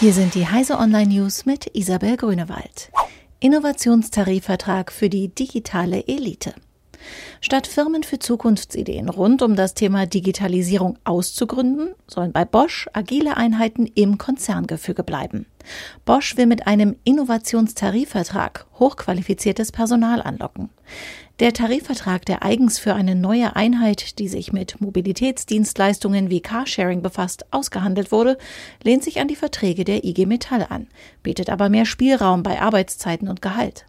Hier sind die Heise Online News mit Isabel Grünewald. Innovationstarifvertrag für die digitale Elite. Statt Firmen für Zukunftsideen rund um das Thema Digitalisierung auszugründen, sollen bei Bosch agile Einheiten im Konzerngefüge bleiben. Bosch will mit einem Innovationstarifvertrag hochqualifiziertes Personal anlocken. Der Tarifvertrag, der eigens für eine neue Einheit, die sich mit Mobilitätsdienstleistungen wie Carsharing befasst, ausgehandelt wurde, lehnt sich an die Verträge der IG Metall an, bietet aber mehr Spielraum bei Arbeitszeiten und Gehalt.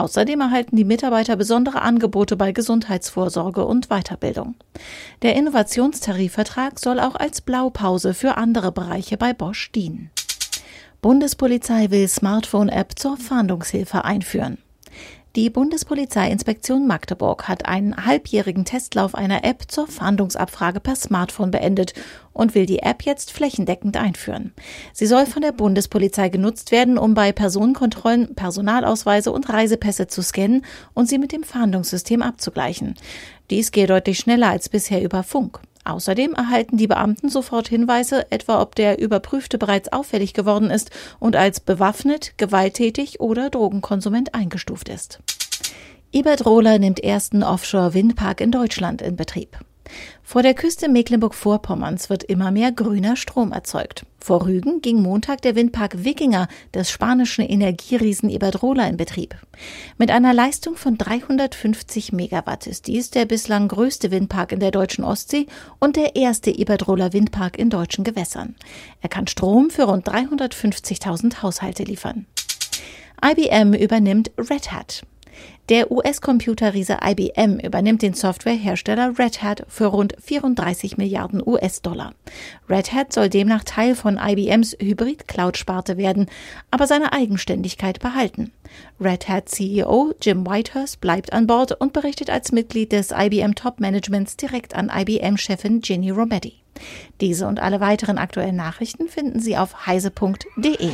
Außerdem erhalten die Mitarbeiter besondere Angebote bei Gesundheitsvorsorge und Weiterbildung. Der Innovationstarifvertrag soll auch als Blaupause für andere Bereiche bei Bosch dienen. Bundespolizei will Smartphone-App zur Fahndungshilfe einführen. Die Bundespolizeiinspektion Magdeburg hat einen halbjährigen Testlauf einer App zur Fahndungsabfrage per Smartphone beendet und will die App jetzt flächendeckend einführen. Sie soll von der Bundespolizei genutzt werden, um bei Personenkontrollen Personalausweise und Reisepässe zu scannen und sie mit dem Fahndungssystem abzugleichen. Dies gehe deutlich schneller als bisher über Funk. Außerdem erhalten die Beamten sofort Hinweise, etwa ob der Überprüfte bereits auffällig geworden ist und als bewaffnet, gewalttätig oder Drogenkonsument eingestuft ist. Iberdrola nimmt ersten Offshore-Windpark in Deutschland in Betrieb. Vor der Küste Mecklenburg-Vorpommerns wird immer mehr grüner Strom erzeugt. Vor Rügen ging Montag der Windpark Wikinger des spanischen Energieriesen Iberdrola in Betrieb. Mit einer Leistung von 350 Megawatt ist dies der bislang größte Windpark in der deutschen Ostsee und der erste Iberdrola Windpark in deutschen Gewässern. Er kann Strom für rund 350.000 Haushalte liefern. IBM übernimmt Red Hat. Der US-Computerriese IBM übernimmt den Softwarehersteller Red Hat für rund 34 Milliarden US-Dollar. Red Hat soll demnach Teil von IBMs Hybrid-Cloud-Sparte werden, aber seine Eigenständigkeit behalten. Red Hat CEO Jim Whitehurst bleibt an Bord und berichtet als Mitglied des IBM Top-Managements direkt an IBM-Chefin Ginny Rometty. Diese und alle weiteren aktuellen Nachrichten finden Sie auf heise.de.